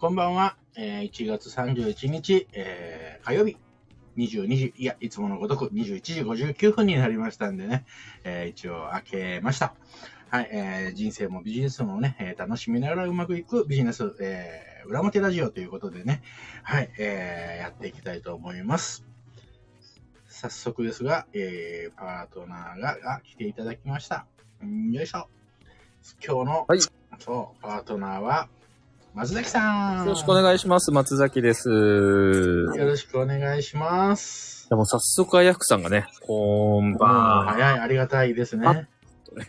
こんばんは。えー1月31日、えー火曜日、22時、いや、いつものごとく21時59分になりましたんでね、えー一応開けました。はい、えー人生もビジネスもね、えー楽しみながらうまくいくビジネス、えー裏表ラジオということでね、はい、えーやっていきたいと思います。早速ですが、えーパートナーがが来ていただきました。んよいしょ。今日の、はいそう、パートナーは、松崎さん。よろしくお願いします。松崎です。よろしくお願いします。でも早速、あやふくさんがね、こんまばあ、んは早い、ありがたいですね。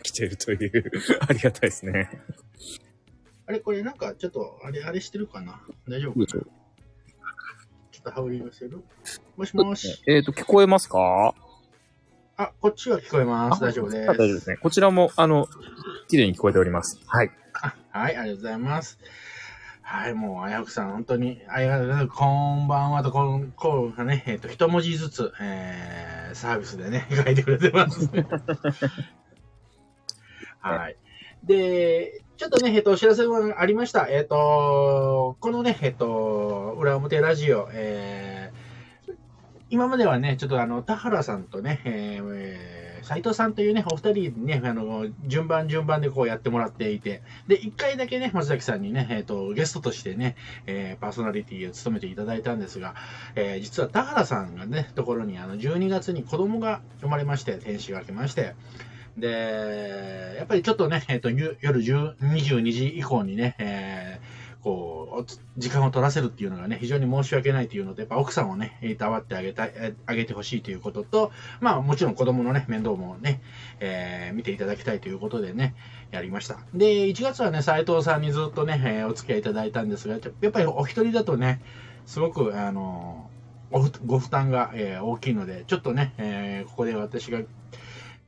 来てるという、ありがたいですね。れ、これなんかちょっと、あれ、あれしてるかな？大丈夫かな？ちょっと羽織り寄せる？もしもし。えっ、と、聞こえますか？あ、こっちは聞こえます。大丈夫です。あ大丈夫ですね。こちらも、あの、綺麗に聞こえております。はい。あはい、ありがとうございます。はい、もう、あやふくさん、本当に、ありがとうございます。こんばんはと、こん、こうね、えっ、と、一文字ずつ、えー、サービスでね、書いてくれてます。はい。で、ちょっとね、えっ、と、お知らせがありました。えっ、と、このね、えっ、と、裏表ラジオ、えー、今まではね、ちょっとあの、田原さんとね、えーえー斉藤さんというね、お二人にね、あの、順番順番でこうやってもらっていて、で、一回だけね、松崎さんにね、えっ、と、ゲストとしてね、えーパーソナリティを務めていただいたんですが、えー実は田原さんがね、ところに、あの、12月に子供が生まれまして、天使が来まして、で、やっぱりちょっとね、えっ、と、夜10 22時以降にね、えーこう、時間を取らせるっていうのがね、非常に申し訳ないというので、やっぱ奥さんをね、いたわってあげたい、あげてほしいということと、まあもちろん子供のね、面倒もね、えー見ていただきたいということでね、やりました。で、1月はね、斉藤さんにずっとね、えーお付き合いいただいたんですが、やっぱりお一人だとね、すごく、あのご負ご負担が、えー大きいので、ちょっとね、えーここで私が、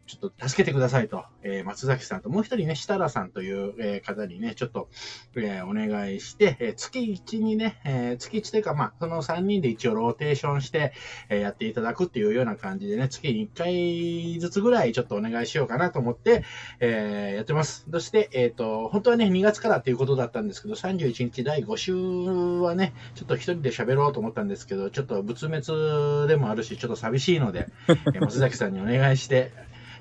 ちょっと助けてくださいと、えー松崎さんと、もう一人ね、設楽さんという、えー方にね、ちょっと、えーお願いして、え月1にね、え月1というか、まあ、その3人で一応ローテーションして、えやっていただくっていうような感じでね、月に1回ずつぐらいちょっとお願いしようかなと思って、えーやってます。そして、えっ、と、本当はね、2月からっていうことだったんですけど、31日第5週はね、ちょっと一人で喋ろうと思ったんですけど、ちょっと仏滅でもあるし、ちょっと寂しいので、え松崎さんにお願いして、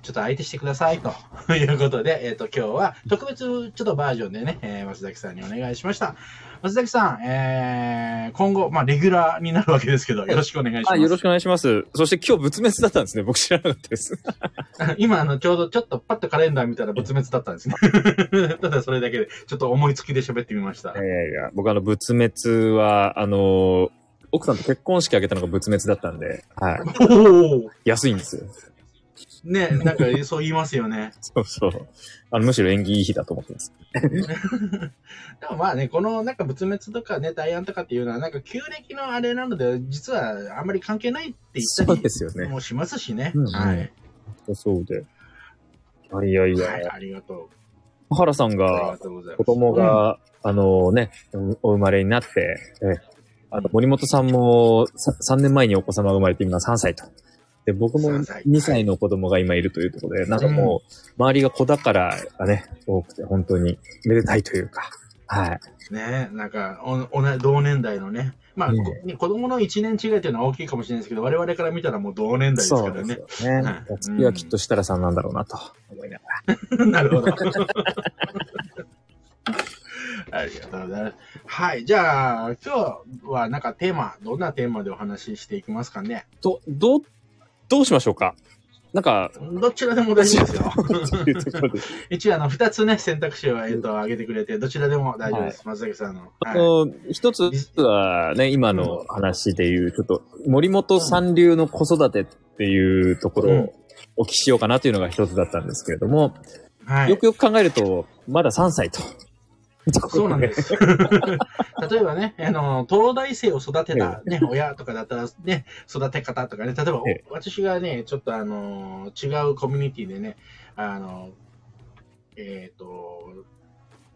ちょっと相手してくださいと いうことで、えっ、と、今日は特別ちょっとバージョンでね、えー松崎さんにお願いしました。松崎さん、えー、今後、まあ、レギュラーになるわけですけど、よろしくお願いします。あ、よろしくお願いします。そして今日仏滅だったんですね。僕知らなかったです。今、あの、ちょうどちょっとパッとカレンダー見たら仏滅だったんですね。ただそれだけで、ちょっと思いつきで喋ってみましたい。やいや僕あの、仏滅は、あの、奥さんと結婚式あげたのが仏滅だったんで、はい。安いんですよ。ね、なんかそう言いますよね。そうそう。あの、むしろ縁起いい日だと思ってます。でもまあね、このなんか仏滅とかね、大安とかっていうのは、なんか旧暦のあれなので、実はあんまり関係ないって言ったりですよね。もしますしね。うんはい。そうで。いやいやいや、はい、ありがと原さんが。子供が、あのね、お生まれになって、えあの森本さんもさ3年前にお子様が生まれて今3歳と。で、僕も3歳2歳の子供が今いるというところで、なんかもう、周りが子宝がね、多くて、本当にめでたいというか、はい。うん。ね、なんかお、おな同年代のね。まあ、ね子供の1年違いというのは大きいかもしれないですけど、我々から見たらもう同年代ですかそうでらね。すよね。はい次はきっと設楽さんなんだろうなと思いながら。なるほど。ありがとうございます。はい。じゃあ、今日はなんかテーマ、どんなテーマでお話ししていきますかね？ど、どう、どうしましょうか？なんか、どちらでも大丈夫ですよ。一応、あの、二つね、選択肢を、えっと、挙げてくれて、どちらでも大丈夫です。松崎さんの。はい。あの、一つはね、今の話でいう、ちょっと、森本さん流の子育てっていうところをお聞きしようかなというのが一つだったんですけれども、はい。よくよく考えると、まだ3歳と。そうなんです。例えばね、あの、東大生を育てた、ね、親とかだったら、ね、育て方とかね、例えば、私がね、ちょっとあの、違うコミュニティでね、あの、えっ、と、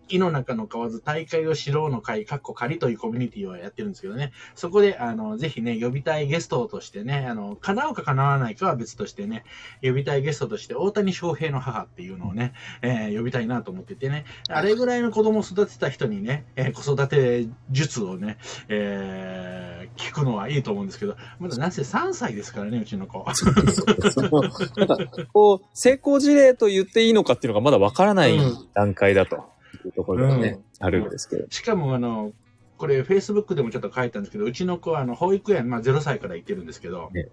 井の中の蛙大会を知ろうの会、かっこ仮というコミュニティをやってるんですけどね、そこで、あの、ぜひね、呼びたいゲストとしてね、あの、叶うか叶わないかは別としてね、呼びたいゲストとして、大谷翔平の母っていうのをね、えー呼びたいなと思っててね、あれぐらいの子供を育てた人にね、えー子育て術をね、えー聞くのはいいと思うんですけど、まだなんせ3歳ですからね、うちの子。そのなんか、こう、成功事例と言っていいのかっていうのがまだわからない段階だと。いうところがね、うん。あるんですけど。しかも、あの、これ、Facebook でもちょっと書いたんですけど、うちの子は、あの、保育園、まあ、0歳から行ってるんですけど、ね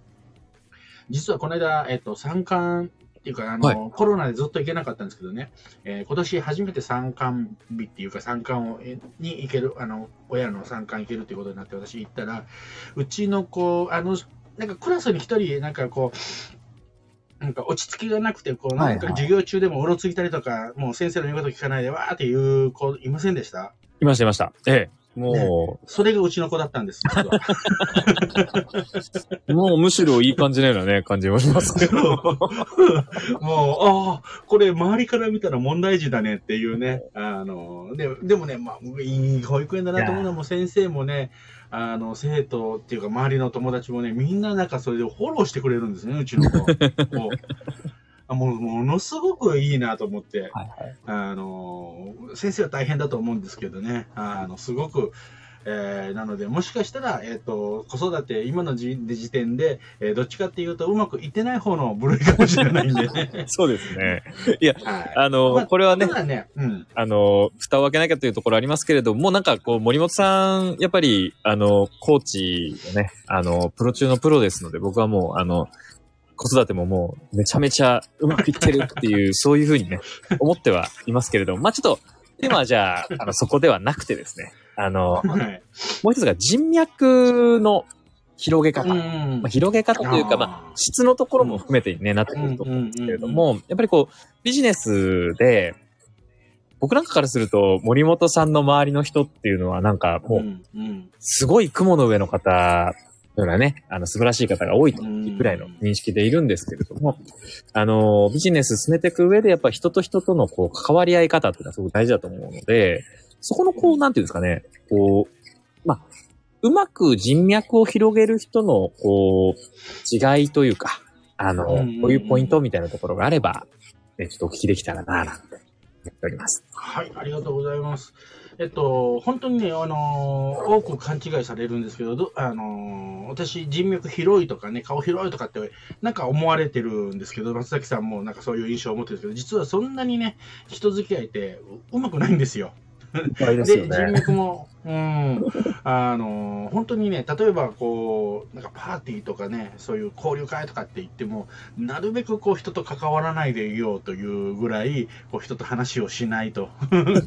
実はこの間、えっと、参観っていうか、あの、はい。コロナでずっと行けなかったんですけどね、えー今年初めて参観日っていうか、参観を、えに行ける、あの、親の参観行けるっていうことになって、私行ったら、うちの子、あの、なんかクラスに一人、なんかこう、なんか落ち着きがなくて、こう、なんかはいはい授業中でもうろついたりとか、もう先生の言うこと聞かないで、わーっていう子いませんでした？いました、いました。ええ。もそれがうちの子だったんです。もうむしろいい感じのようなね、感じもしますけど。もう、ああ、これ周りから見たら問題児だねっていうね。あの、ででもね、まあ、いい保育園だなと思うのはもう先生もね、あの、生徒っていうか周りの友達もね、みんななんかそれでフォローしてくれるんですね、うちの子。こうあもうものすごくいいなと思って。はいはい。あの、先生は大変だと思うんですけどね、あの、すごく、えーなので、もしかしたら、えっ、と、子育て、今の時時点で、えーどっちかっていうと、うまくいってない方の部類かもしれないんでね。そうですね。はい。あの、まあこれはねね、うん。あの、蓋を開けなきゃというところありますけれども、なんかこう、森本さん、やっぱり、あの、コーチのね、あの、プロ中のプロですので、僕はもう、あの、子育てももう、めちゃめちゃうまくいってるっていう、そういうふうにね、思ってはいますけれども、まあちょっと、テーマはじゃあ、あの、そこではなくてですね、あの、はい。もう一つが人脈の広げ方。うんまあ、広げ方というか、まあ、質のところも含めてね、なってくると思うんですけれども、やっぱりこう、ビジネスで、僕なんかからすると、森本さんの周りの人っていうのはなんかもう。すごい雲の上の方のようなね、あの、素晴らしい方が多いというくらいの認識でいるんですけれども、あの、ビジネス進めていく上で、やっぱ人と人とのこう、関わり合い方っていうのはすごく大事だと思うので、そこのこう、なんていうんですかね、こう、まあ、うまく人脈を広げる人の、こう、違いというか、あの、こういうポイントみたいなところがあれば、ね、ちょっとお聞きできたらなぁなんて思っております。はい、ありがとうございます。えっと、本当にね、あのー多く勘違いされるんですけど、どあのー私、人脈広いとかね、顔広いとかって、なんか思われてるんですけど、松崎さんもなんかそういう印象を持ってるんですけど、実はそんなにね、人付き合いってううまくないんですよ。はいで、人脈も、うん、あの、本当にね、例えばこう、なんかパーティーとかね、そういう交流会とかって言っても、なるべくこう人と関わらないでいようというぐらい、こう人と話をしないと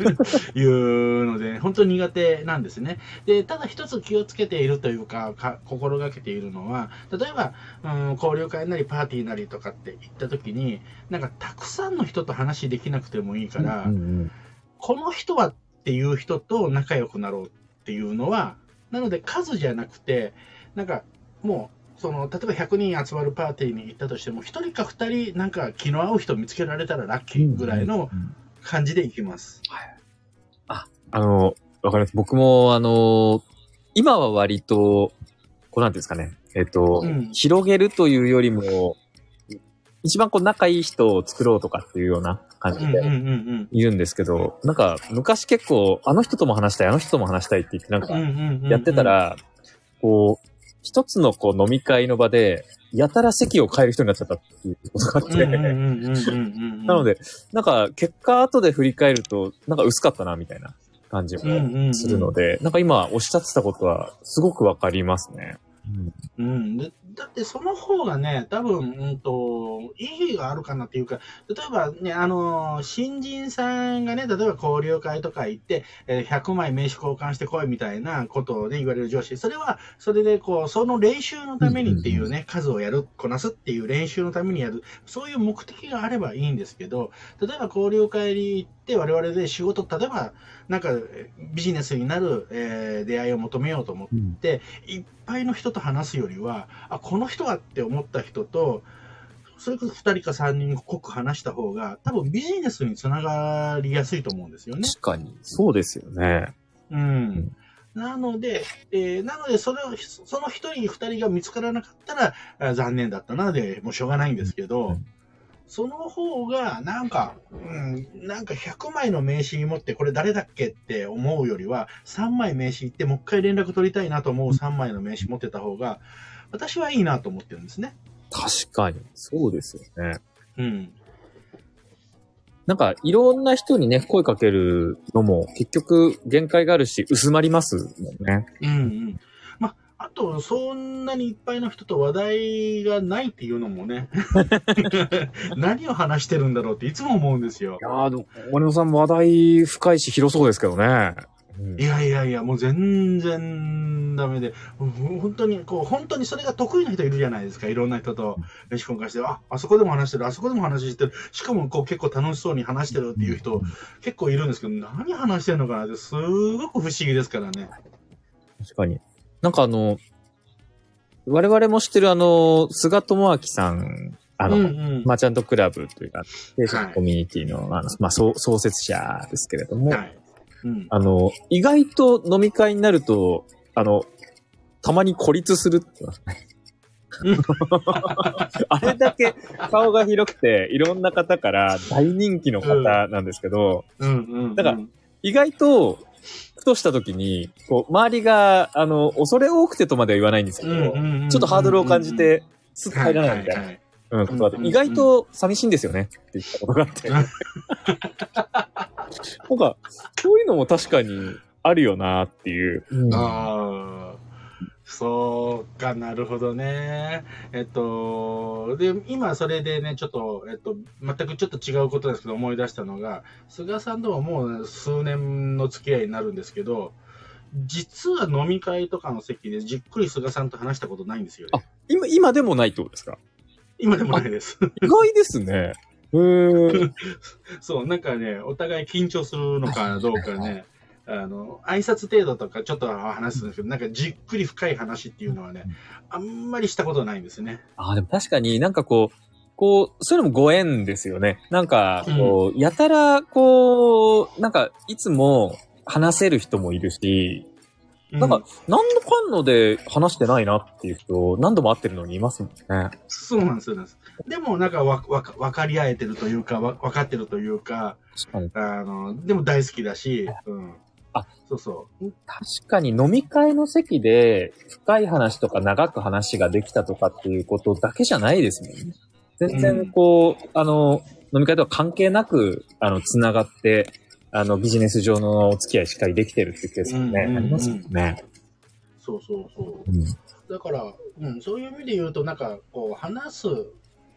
いうので、本当に苦手なんですね。で、ただ一つ気をつけているというか、か心がけているのは、例えば、うん、交流会なりパーティーなりとかって言った時に、なんかたくさんの人と話できなくてもいいから、うんうん。この人はっていう人と仲良くなろうっていうのは、なので数じゃなくて、なんかもう、その、例えば100人集まるパーティーに行ったとしても、1人か2人なんか気の合う人見つけられたらラッキーぐらいの感じで行きます。あの、わかります。僕も、あの、今は割と、こうなんですかね。えっと、うん広げるというよりも、一番こう仲いい人を作ろうとかっていうような感じでうんうんですけど、なんか昔結構あの人とも話したい、あの人とも話したいって言ってなんかやってた、ら、こう、一つのこう飲み会の場で、やたら席を変える人になっちゃったっていうことがあって。なので、なんか結果後で振り返ると、なんか薄かったなみたいな感じもするので、なんか今おっしゃってたことはすごくわかりますね。うん、でだってその方がね、多分、うんと、意義があるかなっていうか、例えばね、あの、新人さんがね、例えば交流会とか行って、えー100枚名刺交換してこいみたいなことをね、言われる上司、それは、それでこう、その練習のためにっていうね、数をやる、こなすっていう練習のためにやる、そういう目的があればいいんですけど、例えば交流会に行って、我々で仕事、例えば、なんかえービジネスになる、えー出会いを求めようと思って、いっぱいの人と話すよりは、あ、この人はって思った人と、それこそ2人か3人濃く話した方が、多分ビジネスにつながりやすいと思うんですよね。確かに。そうですよね。うん。なので、えーなので、それを、その一人、二人が見つからなかったら、あ残念だったな、で、もうしょうがないんですけど、うんその方が、なんか、うん、なんか100枚の名刺持って、これ誰だっけって思うよりは、3枚名刺行って、もう一回連絡取りたいなと思う3枚の名刺持ってた方が、私はいいなと思ってるんですね。確かに。そうですよね。うん。なんか、いろんな人にね、声かけるのも、結局、限界があるし、薄まりますもんね。うんうん。と、そんなにいっぱいの人と話題がないっていうのもね、何を話してるんだろうっていつも思うんですよい。やー、でも森野さんも話題深いし広そうですけどね。うんいやいやいや、もう全然ダメで、ほ本当に、こう、本当にそれが得意な人いるじゃないですか。いろんな人と飯交換して、あ、あそこでも話してる、あそこでも話してる。しかも、こう、結構楽しそうに話してるっていう人、結構いるんですけど、何話してるのかなって、すごく不思議ですからね。確かに。なんかあの、我々も知ってるあの、菅智明さん、あの、うんうん。マーチャントクラブというか、定食コミュニティの、あの、まあ、創創設者ですけれども、はい。うん。あの、意外と飲み会になると、あの、たまに孤立するって言いますね。あれだけ顔が広くて、いろんな方から大人気の方なんですけど。だから意外と、ふとした時に、こう、周りが、あの、恐れ多くてとまでは言わないんですけど、ちょっとハードルを感じて、すっと入らないみたいな、ははうん、ことが意外と寂しいんですよねって言ったことがあって。なんか、そういうのも確かにあるよなっていう。うん。ああ、そうかなるほどね。えっと、で、今それでね、ちょっと、えっと、全くちょっと違うことですけど、思い出したのが、菅さんとはもう数年の付き合いになるんですけど、実は飲み会とかの席でじっくり菅さんと話したことないんですよね。今、今でもないってことですか？今でもないです。意外ですね。へー そう、なんかね、お互い緊張するのかどうかね、あの、挨拶程度とかちょっとは話すんですけど、なんかじっくり深い話っていうのはね、あんまりしたことないんですね。ああ、でも確かになんかこう、こう、そういうのもご縁ですよね。なんか、こう、やたら、こう、なんか、いつも話せる人もいるし、なんか、何のかんので話してないなっていう人、何度も会ってるのにいますもんね。そうなんですよ。でもなんかわわか分かり合えてるというか、わ分かってるというか。あの、でも大好きだし、うん。あ、そうそう。確かに飲み会の席で深い話とか長く話ができたとかっていうことだけじゃないですもんね。全うん然こう、あの、飲み会とは関係なく、あの、つながって、あの、ビジネス上のお付き合いしっかりできてるっていうケースもね、うんうんうんありますもんね。そうそうそう。うんだから、うん、そういう意味で言うと、なんか、こう、話す、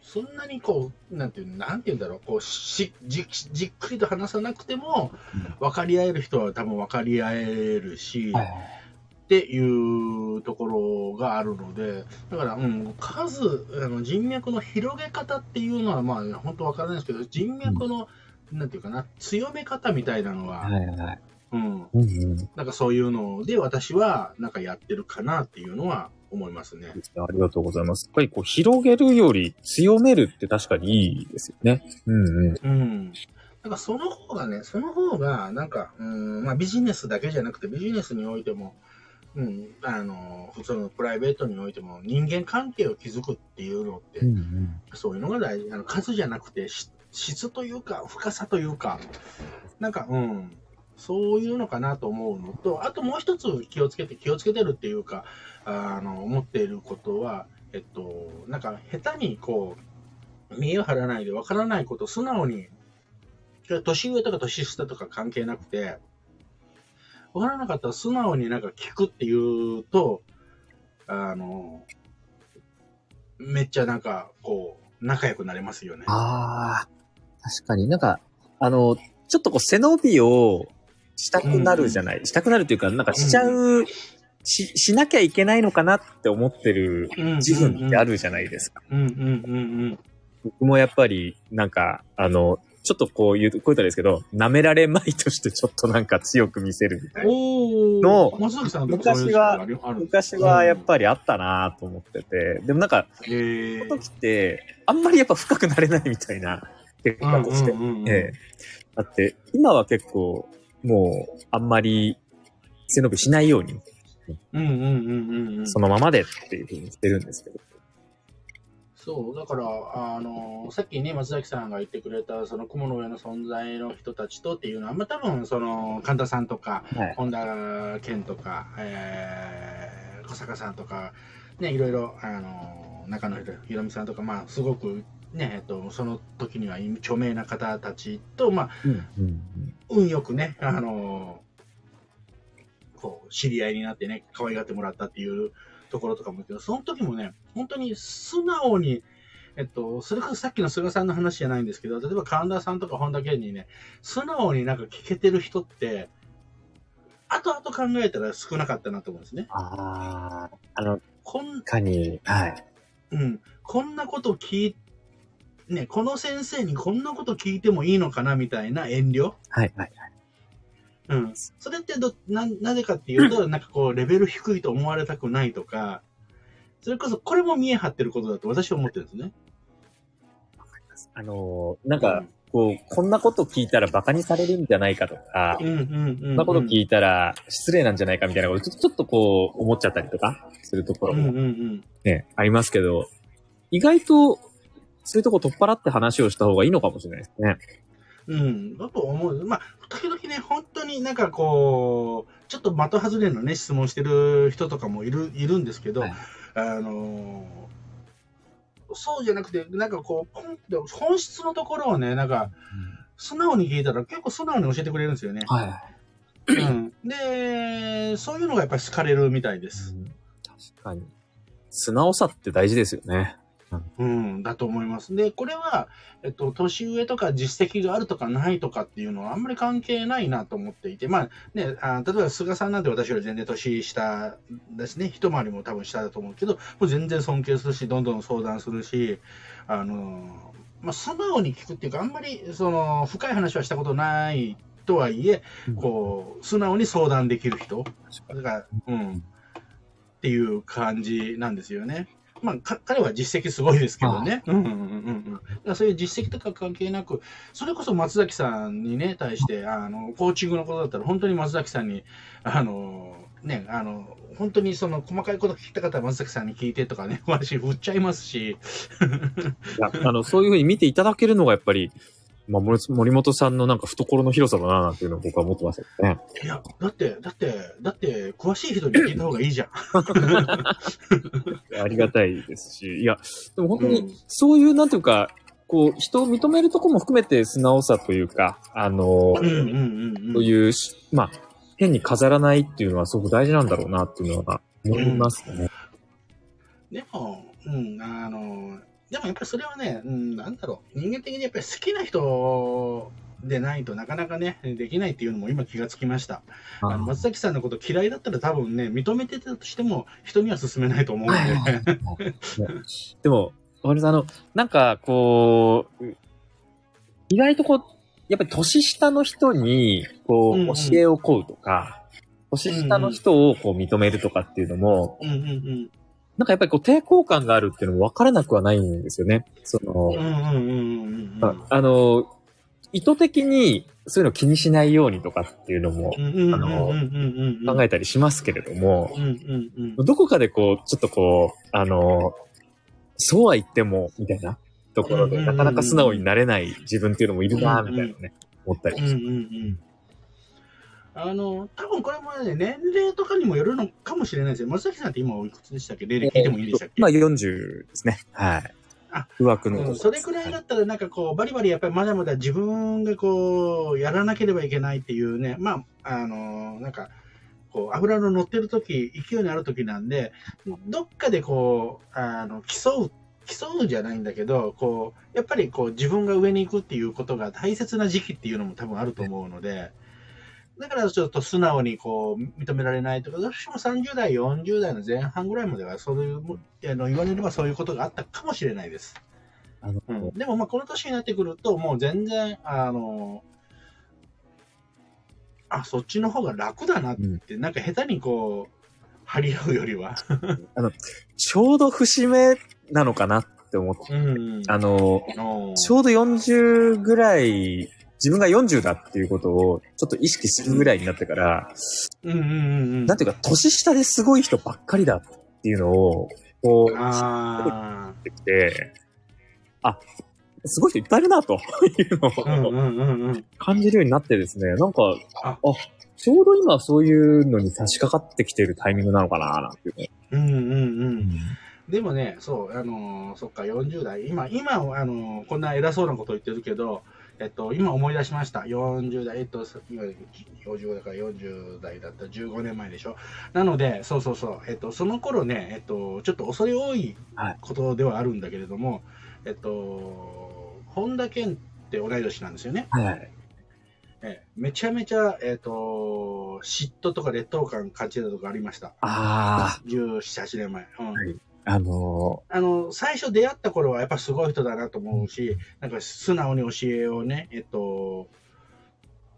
そんなにこう、なんていう、なんていうんだろう、こう、し、じ、じっくりと話さなくても、分かり合える人は多分分かり合えるし、はいっていうところがあるので、だから、うん、数、あの人脈の広げ方っていうのは、まあ、本当わからないですけど、人脈の、なんていうかな、強め方みたいなのは、はいはい。うん、うんうん。なんかそういうので、私は、なんかやってるかなっていうのは思いますね。ありがとうございます。やっぱりこう、広げるより強めるって確かにいいですよね。うんうん。うん。なんかその方がね、その方が、なんか、うん、まあビジネスだけじゃなくて、ビジネスにおいても、うん、あの、普通のプライベートにおいても、人間関係を築くっていうのって、うんうん。そういうのが大事。あの数じゃなくて、し質というか、深さというか、なんか、うん、そういうのかなと思うのと、あともう一つ気をつけて、気をつけてるっていうか、あの、思っていることは、えっと、なんか、下手にこう、見栄を張らないでわからないことを素直に、年上とか年下とか関係なくて、わからなかったら素直になんか聞くっていうと、あの、めっちゃなんか、こう、仲良くなれますよね。ああ、確かに。なんか、あの、ちょっとこう背伸びをしたくなるじゃない、したくなるっていうか、なんかしちゃう、し、しなきゃいけないのかなって思ってる自分ってあるじゃないですか。うんうんうんうん。僕もやっぱり、なんか、あの、ちょっとこう言う、こう言ったらですけど、舐められまいとしてちょっとなんか強く見せるみたいな。おの昔は昔はやっぱりあったなと思ってて、でもなんか、えその時って、あんまりやっぱ深くなれないみたいな結果として。だって、今は結構、もう、あんまり背伸びしないように、うんうんうんうんうん。そのままでっていうふうにしてるんですけど。そう、だから、あの、さっきね、松崎さんが言ってくれた、その雲の上の存在の人たちとっていうのは、まあ多分、その、神田さんとか、はい。本田健とか、えー、小坂さんとか、ね、いろいろ、あの、中野ひろみさんとか、まあ、すごく、ね、えっと、その時には著名な方たちと、まあ、うんうんうん運よくね、あのこう、知り合いになってね、可愛がってもらったっていうところとかもけど、その時もね、本当に素直に、えっと、それこそさっきの菅さんの話じゃないんですけど、例えば神田さんとか本田健にね、素直になんか聞けてる人って、後々考えたら少なかったなと思うんですね。ああ、あの、こん、かに、はい。うん、こんなこと聞いね、この先生にこんなこと聞いてもいいのかなみたいな遠慮？はい、はい。うん。それってど、な、なぜかっていうと、なんかこう、レベル低いと思われたくないとか、それこそ、これも見え張ってることだと私は思ってるんですね。あのーなんか、こう、こんなこと聞いたら馬鹿にされるんじゃないかとか、うん、うん、うん。こんなこと聞いたら失礼なんじゃないかみたいなこと、ちょちょっとこう、思っちゃったりとか、するところうん、うん、もうん。ね、ありますけど、意外と、そういうとこ取っ払って話をした方がいいのかもしれないですね。うん、だと思う。まあ、時々ね、本当になんかこう、ちょっと的外れのね、質問してる人とかもいる、いるんですけど、はいあのーそうじゃなくて、なんかこう、ポンって本質のところをね、なんか、素直に聞いたら結構素直に教えてくれるんですよね。はい。うん、で、そういうのがやっぱり好かれるみたいです。確かに。素直さって大事ですよね。うん、だと思います。で、これは、えっと、年上とか実績があるとかないとかっていうのはあんまり関係ないなと思っていて、まあね、あ例えば菅さんなんて私より全然年下ですね、一回りも多分下だと思うけど、もう全然尊敬するし、どんどん相談するし、あの、まあ、素直に聞くっていうか、あんまり、その、深い話はしたことないとはいえ、こう、素直に相談できる人。だから、うん。っていう感じなんですよね。まあ、か彼は実績すごいですけどね。うんうんうんうん。だからそういう実績とか関係なく、それこそ松崎さんにね、対して、あの、コーチングのことだったら、本当に松崎さんに、あの、ね、あの、本当にその細かいこと聞きたかったら松崎さんに聞いてとかね、私振っちゃいますし、あの、そういうふうに見ていただけるのがやっぱり、まあ、森森本さんのなんか懐の広さだな、なんていうのを僕は思ってましたけどね。いや、だって、だって、だって、詳しい人に聞いた方がいいじゃん。ありがたいですし、いや、でも本当にうん、そういう、なんていうか、こう、人を認めるとこも含めて素直さというか、あの、うんうんうんうん。そういうし、まあ、変に飾らないっていうのはすごく大事なんだろうなっていうのは思いますね。でも、うん、あの、でもやっぱりそれはね、うん、なんだろう、人間的にやっぱり好きな人でないとなかなかね、できないっていうのも今気がつきました。あの松崎さんのこと嫌いだったら多分ね、認めてたとしても人には勧めないと思うんで。でも、あの、なんか、こう、意外とこう、やっぱり年下の人に、こう、うんうん。教えを請うとか、年下の人をこう認めるとかっていうのも、うんうんなんかやっぱりこう抵抗感があるっていうのも分からなくはないんですよね。その。ああの、意図的にそういうの気にしないようにとかっていうのもうんうんうんうんうんうん。考えたりしますけれども。どこかでこう、ちょっとこう、あの、そうは言っても、みたいなところで、なかなか素直になれない自分っていうのもいるな、みたいなね、思ったりうんうんうん。あの、多分これもね、年齢とかにもよるのかもしれないですよ。松崎さんって今おいくつでしたっけ？年齢聞いてもいいでしたっけ？まあ40ですね。はい。あ、不惑の、うんそれくらいだったら、なんかこう、バリバリやっぱりまだまだ自分がこう、やらなければいけないっていうね、まあ、あの、なんか、こう、油の乗ってる時、勢いのある時なんで、どっかでこう、あの、競う、競うじゃないんだけど、こう、やっぱりこう、自分が上に行くっていうことが大切な時期っていうのも多分あると思うので、だからちょっと素直にこう、認められないとか、私も30代、40代の前半ぐらいまでは、そういう、あの言われればそういうことがあったかもしれないです。あの、うん、でもまあこの年になってくると、もう全然、あの、あ、そっちの方が楽だなって、なんか下手にこう、張り合うよりは。ちょうど節目なのかなって思って、うんあの、のちょうど40ぐらい、自分が40だっていうことをちょっと意識するぐらいになってから、うんうんうんうん。なんていうか、年下ですごい人ばっかりだっていうのを、こう、あってきて、あ、すごい人いっぱいいるな、というのをうんうんうん。感じるようになってですね、なんか、ああ、ちょうど今そういうのに差し掛かってきてるタイミングなのかな、なんていうね。うんうんうん。でもね、そう、あのーそっか、40代。今、今、あのーこんな偉そうなこと言ってるけど、えっと、今思い出しました。40代、えっと、今、45だから40代だったら15年前でしょ。なので、そうそうそう、えっと、その頃ね、えっと、ちょっと恐れ多いはいことではあるんだけれども、えっと、本田健って同い年なんですよね。はいはい。ええめちゃめちゃ、えっと、嫉妬とか劣等感感じたとこありました。あ17、8年前。うんはいあ、あのあの、最初出会った頃はやっぱすごい人だなと思うし、なんか素直に教えをね、えっと、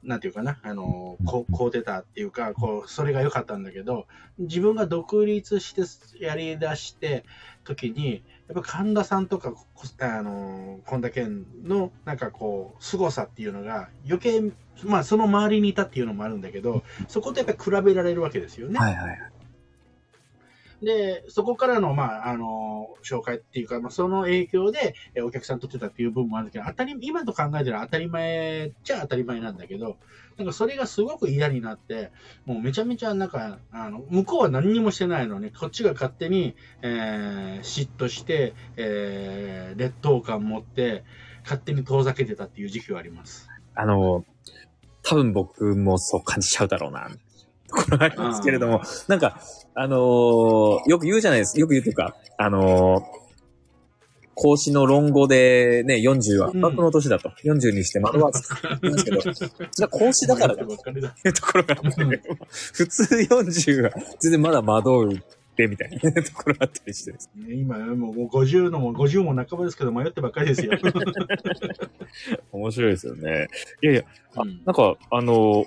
なんていうかな、あの、こう、こう出たっていうか、こう、それが良かったんだけど、自分が独立してやり出して時に、やっぱ神田さんとか、こあの、本田健の、なんかこう、凄さっていうのが余計、まあその周りにいたっていうのもあるんだけど、そことやっぱり比べられるわけですよね。はいはい。で、そこからの、まあ、あの、紹介っていうか、まあ、その影響で、えお客さん取ってたっていう部分もあるけど、当たり、今と考えたら当たり前っちゃ当たり前なんだけど、なんかそれがすごく嫌になって、もうめちゃめちゃなんか、あの、向こうは何にもしてないのに、こっちが勝手に、えー嫉妬して、えー劣等感持って、勝手に遠ざけてたっていう時期はあります。あの、多分僕もそう感じちゃうだろうな、ころがありますけれども、なんか、あのーよく言うじゃないです。よく言うというか、あのー孔子の論語でね、40は、うん幕の年だと。40にして惑わずって言うんですけど、それは孔子だからだばっかりだ。っていうところがあって、普通40は全然まだ惑うってみたいな ところがあったりしてですね今、もう50のも、50も半ばですけど、迷ってばっかりですよ。面白いですよね。いやいや、あうんなんか、あのー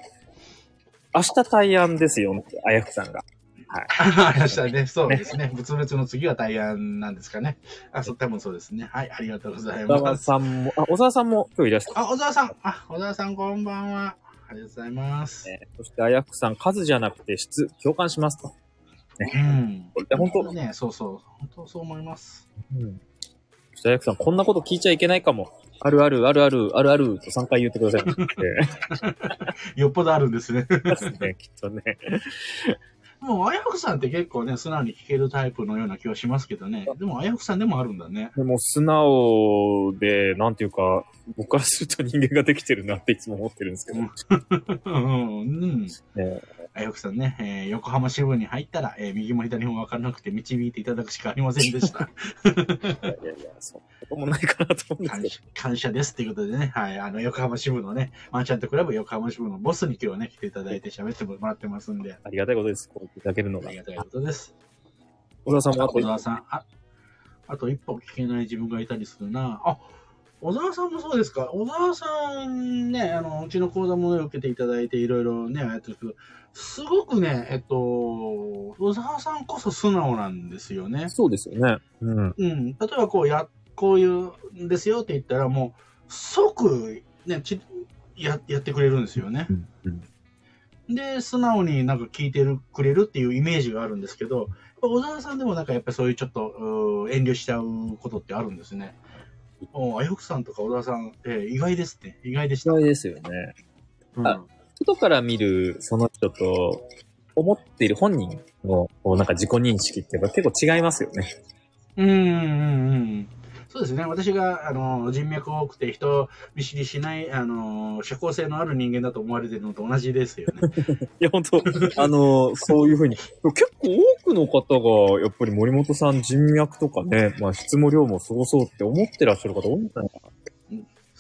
明日対案ですよ、あやふさんが。ありましたね。そうですね。仏滅の次は大安なんですかね。あ、そう、多分そうですね。はい、ありがとうござい小沢ます。さんも、あ、小沢さんも今日いらっしゃあ、小沢さん。あ、小沢さんこんばんは。ありがとうございます。る、ね。そして、あやふさん、数じゃなくて質、共感しますと。うん。これ本当ね、そうそう。本当そう思います。うん。そして、あやふさん、こんなこと聞いちゃいけないかも。あるある、あるある、あるあると3回言ってください。よっぽどあるんですね。ですね、きっとね。もう、あやふさんって結構ね、素直に聞けるタイプのような気はしますけどね。でも、あやふさんでもあるんだね。でも、素直で、なんていうか、僕からすると人間ができてるなっていつも思ってるんですけど。うん。うん。ねあやふさんね、えー横浜支部に入ったら、えー右も左も分からなくて導いていただくしかありませんでした。いやいやいや、そんなこともないかなと思うんですけど。感謝感謝ですということでね、はい、あの、横浜支部のね、マーチャントクラブ横浜支部のボスに今日はね、来ていただいて喋ってもらってますんで、ありがたいことです。いただけるのがあり。がたいことです。小沢さんもあと小沢さん、あ、あと一歩聞けない自分がいたりするな。あ、小沢さんもそうですか。小沢さんね、あの、うちの講座もね受けていただいて、いろいろね、やってるけど、すごくね、えっと、小沢さんこそ素直なんですよね。そうですよね。うん。うん。例えばこうや、こういうんですよって言ったら、もう、即、ね、ちや、やってくれるんですよねう。ん。うん。で、素直になんか聞いてるくれるっていうイメージがあるんですけど、小沢さんでもなんかやっぱりそういうちょっと遠慮しちゃうことってあるんですね。おあやふくさんとか小沢さん、えー意外ですね。意外でした。意外ですよね。うんあ外から見るその人と、思っている本人の、こうなんか自己認識ってやっぱ結構違いますよね。うんうんうん。そうですね。私が、あの、人脈多くて人見知りしない、あの、社交性のある人間だと思われてるのと同じですよね。いや、本当あの、そういうふうに。結構多くの方が、やっぱり森本さん人脈とかね、まあ質も量もすごそうって思ってらっしゃる方多いんじゃないかな。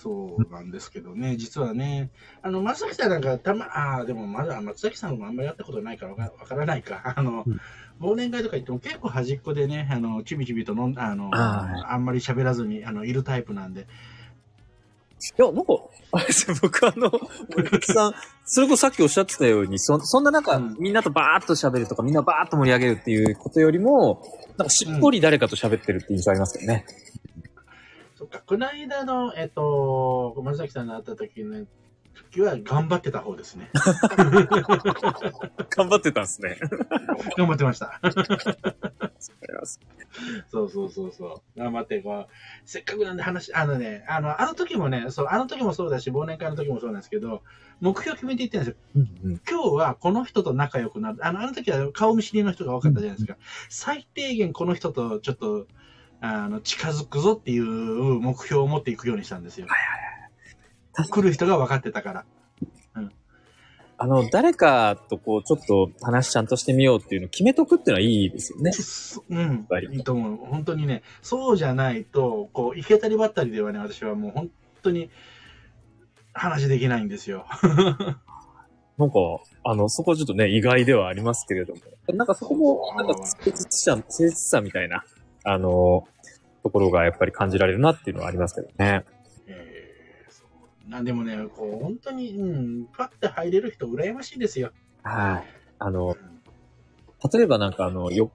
そそうなんですけどね、実はね、あの、松崎さんなんかたま、ああ、でもまだ松崎さんもあんまりやったことないからわかわからないか。あの、うん忘年会とか行っても結構端っこでね、あの、ちびちびと飲んあの、ああんまり喋らずに、あの、いるタイプなんで。いや、なんか、あれですよ、僕あの、森口さん、それこそさっきおっしゃってたように、そそんななんか、うんみんなとバーッと喋るとか、みんなバーッと盛り上げるっていうことよりも、なんかしっぽり誰かと喋ってるって印象ありますよね。そっか、この間の、えっと、松崎さんの会った時ね、時は頑張ってた方ですね。頑張ってたんですね。頑張ってました。そうそうそうそう。頑張って、こう、せっかくなんで話、あのね、あの、あの時もね、そう、あの時もそうだし、忘年会の時もそうなんですけど、目標決めていってるんですよ。うんうん今日はこの人と仲良くなる。あの、あの時は顔見知りの人が多かったじゃないですか。最低限この人とちょっと、あの、近づくぞっていう目標を持っていくようにしたんですよ。来る人が分かってたから。あの、誰かとこう、ちょっと話ちゃんとしてみようっていうのを決めとくっていうのはいいですよね。そうん。いいと思う。本当にね、そうじゃないと、こう、行けたりばったりではね、私はもう本当に話できないんですよ。なんか、あの、そこはちょっとね、意外ではありますけれども。なんかそこも、なんか、誠実さ、誠実さみたいな、あの、ところがやっぱり感じられるなっていうのはありますけどね。えーそうなんでもね、こう、本当に、うん、パッて入れる人羨ましいですよ。はい。あの、例えばなんかあの、よ、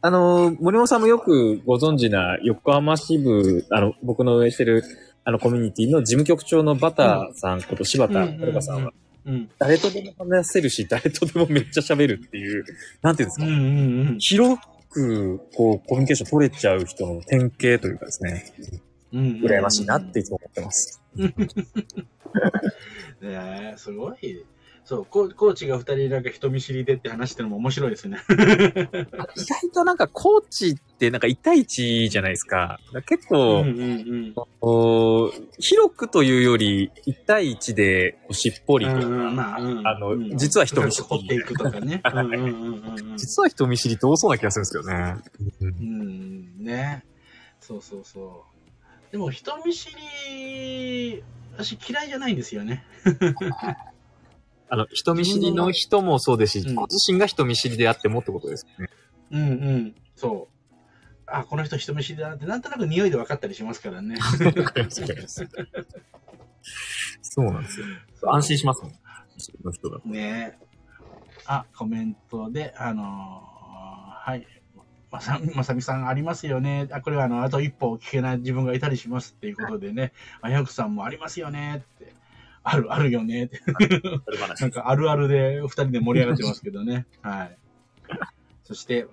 あの、森本さんもよくご存知な横浜支部、あの、僕の運営してる、あの、コミュニティの事務局長のバターさんこと柴田遥さんは、うん。誰とでも話せるし、誰とでもめっちゃ喋るっていう、なんていうんですか、うんうんうん。広く、こう、コミュニケーション取れちゃう人の典型というかですね、うん羨ましいなっていつも思ってます。ねえすごい。そう、ココーチが二人なんか人見知りでって話してるのも面白いですね。意外となんかコーチってなんか1対1じゃないですか。だから結構、うんうんお広くというより、1対1でしっぽりと、うん。うんうん、まあ、うんあのうん実は人見知り掘っていくとかね。うんうんうんうんうん。実は人見知りって多そうな気がするんですけどね。うん、ね。そうそうそう。でも人見知り、私嫌いじゃないんですよね。あの、人見知りの人もそうですし、うんご自身が人見知りであってもってことですよね。うんうん。そう。あ、この人人見知りだなって、なんとなく匂いで分かったりしますからね。そうなんですよ。安心しますもん。の人だと。ねあ、コメントで、あのーはい。まさ、まさみさんありますよね。あ、これはあの、あと一歩聞けない自分がいたりしますっていうことでね。あやくさんもありますよねって。ある、あるよね。なんかあるあるで二人で盛り上がってますけどね。はい。そして、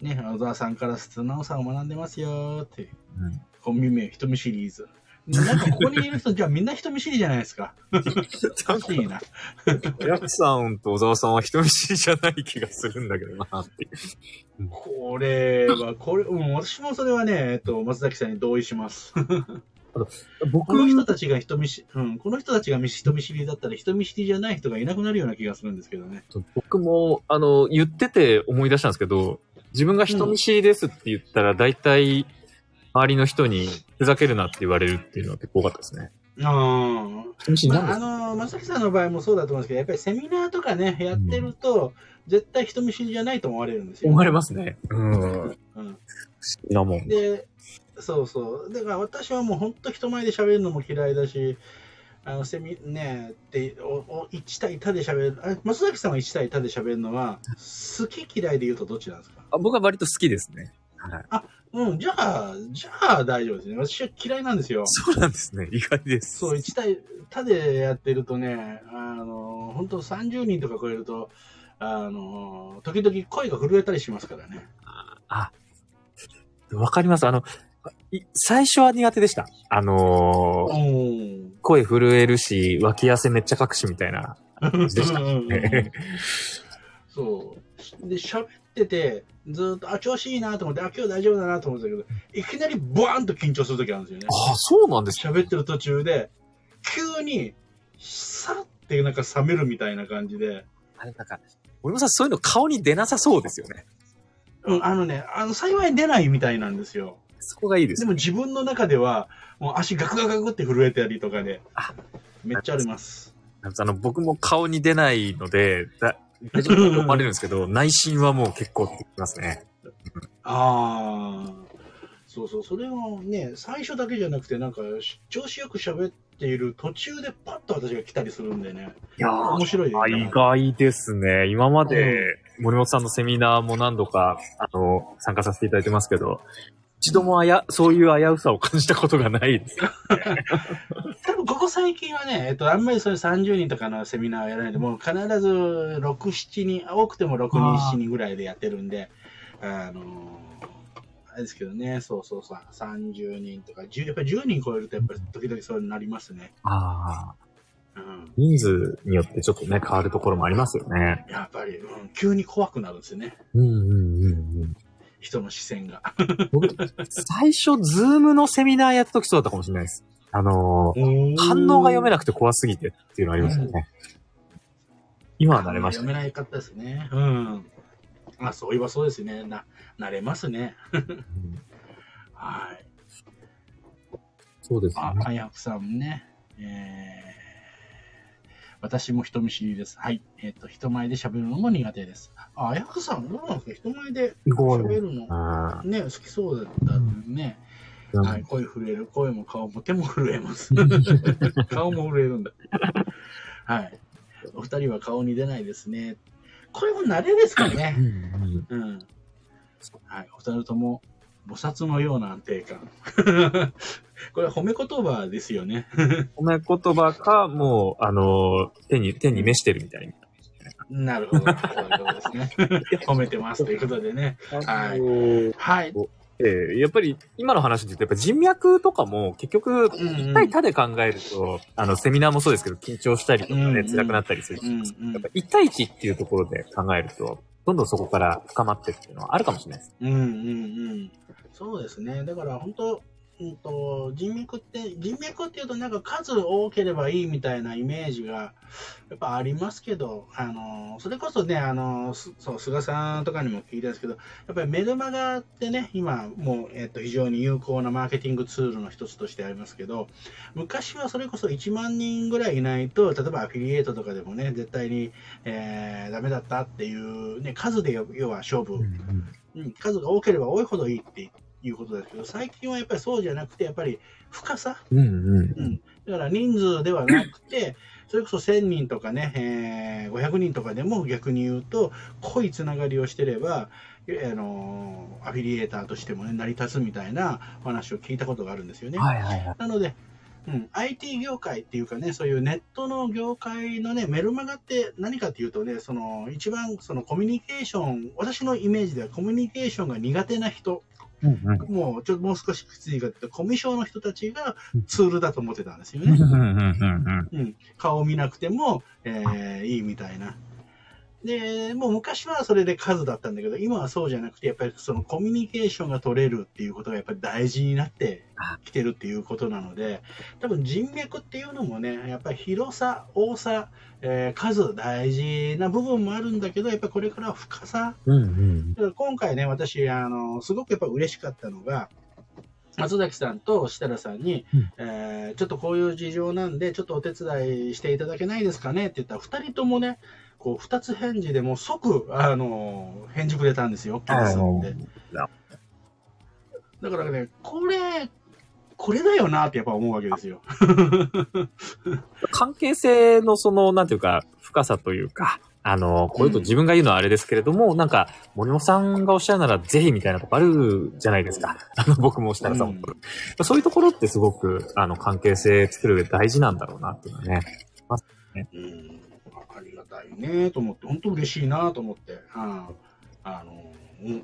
ね、小沢さんから素直さを学んでますよって。うんコンビ名、人見シリーズ。なんかここにいる人、じゃあみんな人見知りじゃないですか。おかしいな。ヤクさんと小沢さんは人見知りじゃない気がするんだけどなって。これは、これ、うん、私もそれはね、えっと、松崎さんに同意します。僕この人たちが人見知、うん、この人たちが人見知りだったら人見知りじゃない人がいなくなるような気がするんですけどね。僕も、あの、言ってて思い出したんですけど、自分が人見知りですって言ったら、大体、周りの人に、ふざけるなって言われるっていうのは結構多かったですね。あ人見知りなんまあ、あの、松崎さんの場合もそうだと思うんですけど、やっぱりセミナーとかね、やってると、絶対人見知りじゃないと思われるんですよ。思われますね。うん。うん。議なもん。で、そうそう。だから私はもう本当人前で喋るのも嫌いだし、あの、セミ、ねで、お、お、1対他で喋る、あ松崎さんは1対他で喋るのは、好き嫌いで言うとどっちなんですか？あ僕は割と好きですね。はい。うん、じゃあ、じゃあ大丈夫ですね。私は嫌いなんですよ。そうなんですね。意外です。そう、1対他でやってるとね、あの、本当30人とか超えると、あの、時々声が震えたりしますからね。あ、わかります。あの、い最初は苦手でした。あのーお声震えるし、脇汗めっちゃかくしみたいな。ーでしたそう。で、喋ってて、ずーっと、あ、調子いいなと思って、あ、今日大丈夫だなと思ってたけど、いきなりボワーンと緊張するときあるんですよね。あ、そうなんですか。喋ってる途中で、急に、さってなんか冷めるみたいな感じで、あれなんか、森本さんそういうの顔に出なさそうですよね。うん、あのね、あの、幸い出ないみたいなんですよ。そこがいいですで。も自分の中では、もう足ガクガクガクって震えたりとかで、あめっちゃあります。あの、僕も顔に出ないので、だ大丈夫だと思われるんですけど、内心はもう結構出てきますね。ああ、そうそう、それをね、最初だけじゃなくて、なんか、調子よく喋っている途中でパッと私が来たりするんでね、いや面白いですあ意外ですね。今まで、森本さんのセミナーも何度か、あの、参加させていただいてますけど、一度もあや、そういう危うさを感じたことがないです。多分ここ最近はね、えっと、あんまりそういう30人とかのセミナーをやらないで、もう必ず6、7人、多くても6人、あー7人ぐらいでやってるんで、あのーあれですけどね、そうそうそう、30人とか、10やっぱり10人超えると、やっぱり時々そうなりますね。ああ。うん。人数によってちょっとね、変わるところもありますよね。やっぱり、うん、急に怖くなるんですよね。うんうんうんうん。人の視線が。僕、最初、ズームのセミナーやった時そうだったかもしれないです。あのー反応が読めなくて怖すぎてっていうのありますよね。今は慣れましたね。読めないかったですね。うん。まあ、そういえばそうですね。な、慣れますね。うん はい。そうですあ、ね。あやくさんね。えー私も人見知りです。はい。えっ、と、人前で喋るのも苦手です。あ、あやくさん、どうなんですか？人前で喋るの、あね、好きそうだったんでね。ーはい。声震える。声も顔も手も震えます。顔も震えるんだ。はい。お二人は顔に出ないですね。これも慣れですかうね。んうんうん。はい。お二人とも、菩薩のような安定感。これは褒め言葉ですよね。褒め言葉か、もう、あのー手に、手に召してるみたいなるほど。そういうことですね。褒めてますということでね。な。はいい。はい。えーやっぱり、今の話で言うと、やっぱ人脈とかも、結局、うんうん一対他で考えると、あの、セミナーもそうですけど、緊張したりとかね、うんうん辛くなったりするし、うんうんやっぱ一対一っていうところで考えると、どんどんそこから深まってっていうのはあるかもしれないです。うんうんうん。そうですね。だから本当、うんと、人脈って、人脈っていうとなんか数多ければいいみたいなイメージがやっぱありますけど、あの、それこそね、あの、すそう、菅さんとかにも聞いたんですけど、やっぱりメルマガってね、今もう、えっと、非常に有効なマーケティングツールの一つとしてありますけど、昔はそれこそ1万人ぐらいいないと、例えばアフィリエイトとかでもね、絶対に、えー、ダメだったっていう、ね、数で要は勝負。うん、数が多ければ多いほどいいっていうことですけど、最近はやっぱりそうじゃなくて、やっぱり深さ、うんうんうん、だから人数ではなくて、それこそ1000人とかね、えー500人とかでも逆に言うと、濃いつながりをしてれば、えあのアフィリエーターとしてもね、成り立つみたいなお話を聞いたことがあるんですよね。はいはいはい。なので、うん、IT 業界っていうかね、そういうネットの業界のね、メルマガって何かっていうとね、その一番そのコミュニケーション、私のイメージではコミュニケーションが苦手な人、うんうんもうちょっともう少しきついかというと、コミュ障の人たちがツールだと思ってたんですよね。顔を見なくても、えーいいみたいな。で、もう昔はそれで数だったんだけど、今はそうじゃなくて、やっぱりそのコミュニケーションが取れるっていうことがやっぱり大事になってきてるっていうことなので、多分人脈っていうのもね、やっぱり広さ、多さ、えー数大事な部分もあるんだけど、やっぱりこれからは深さ、うんうん。今回ね、私、あの、すごくやっぱ嬉しかったのが、松崎さんと設楽さんに、うん。えーちょっとこういう事情なんで、ちょっとお手伝いしていただけないですかねって言ったら、二人ともね、こう、二つ返事でもう即、あの、返事くれたんですよ、って。だからね、これ、これだよなってやっぱ思うわけですよ。関係性のその、なんていうか、深さというか、あの、こういうと自分が言うのはあれですけれども、なんか、森本さんがおっしゃるならぜひみたいなとこあるじゃないですか。あの、僕も設楽さんも。そういうところってすごく、あの、関係性作る上で大事なんだろうなっていうのはね。うん、ありがたいねと思って、本当嬉しいなと思って、あの、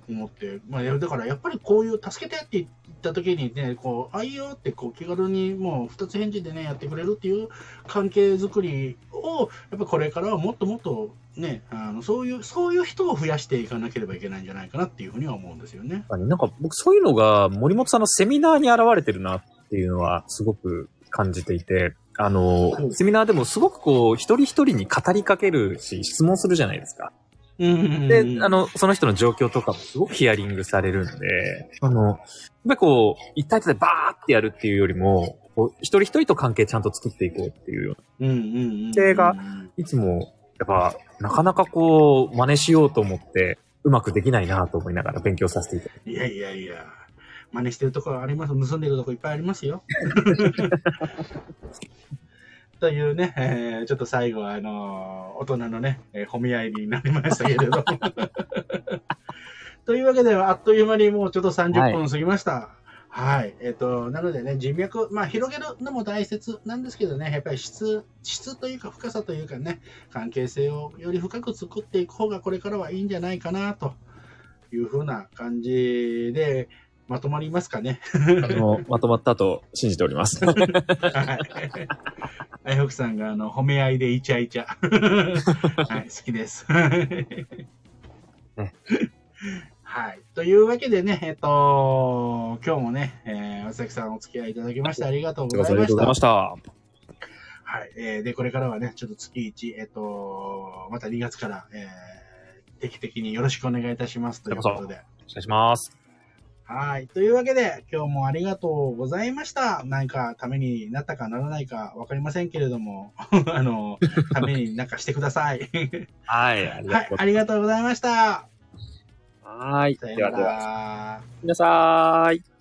思って、まあ、だからやっぱりこういう助けてって言った時にね、こう、あいよってこう気軽にもう二つ返事でね、やってくれるっていう関係づくりを、やっぱこれからはもっともっとね、あの、そういう、そういう人を増やしていかなければいけないんじゃないかなっていうふうには思うんですよね。なんか僕そういうのが森本さんのセミナーに現れてるなっていうのはすごく感じていて、あのう、んセミナーでもすごくこう、一人一人に語りかけるし、質問するじゃないですか。うんで、あ、の、その人の状況とかもすごくヒアリングされるんで、あの、やっぱりこう、一体でバーってやるっていうよりも、こう一人一人と関係ちゃんと作っていこうっていうような、うんうんうん。姿勢がいつも、やっぱ、なかなかこう、真似しようと思って、うまくできないなと思いながら勉強させていただいて。いやいやいや、真似してるところあります。盗んでるところいっぱいありますよ。というね、えーちょっと最後は、あのー大人のね、えー褒め合いになりましたけれども。というわけで、あっという間にもうちょっと30分過ぎました。はい。えっ、と、なのでね、人脈、まあ、広げるのも大切なんですけどね、やっぱり質、質というか深さというかね、関係性をより深く作っていく方がこれからはいいんじゃないかな、というふうな感じで、まとまりますかね。あの、まとまったと信じております。はい。あい。ほくさんが、あの、褒め合い。でイチャイチャ。はい、好きです。はい。とい。うわけでね、えっと、今日もね、えー、尾崎さんお付き合い。い。ただきましてありがとうござい。ました。した。はい。えーで、これからはね、ちょっと月1、えっと、また2月から、えー、定期的によろしくお願い。い。たしますとい。うことで。お願い。します。はい。というわけで、今日もありがとうございました。何かためになったかならないかわかりませんけれども、あの、ためになんかしてください。はい。ありはい。ありがとうございました。う。はい。さよなではでは。ら。皆さーい。